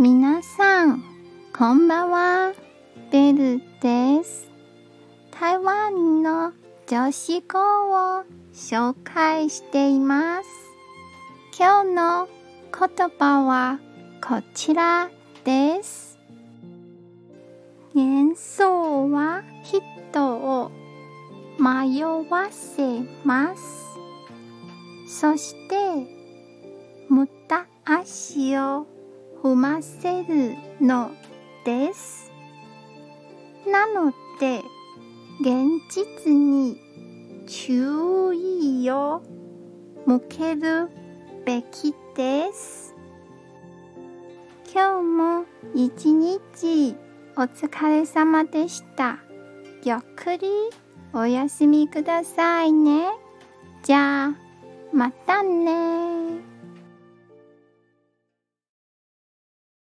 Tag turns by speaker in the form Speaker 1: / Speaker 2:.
Speaker 1: 皆さん、こんばんは。ベルです。台湾の女子語を紹介しています。今日の言葉はこちらです。幻想は人を迷わせます。そして、無駄足を踏ませるのです。なので、現実に注意を向けるべきです。今日も一日お疲れ様でした。ゆっくりお休みくださいね。じゃあ、またね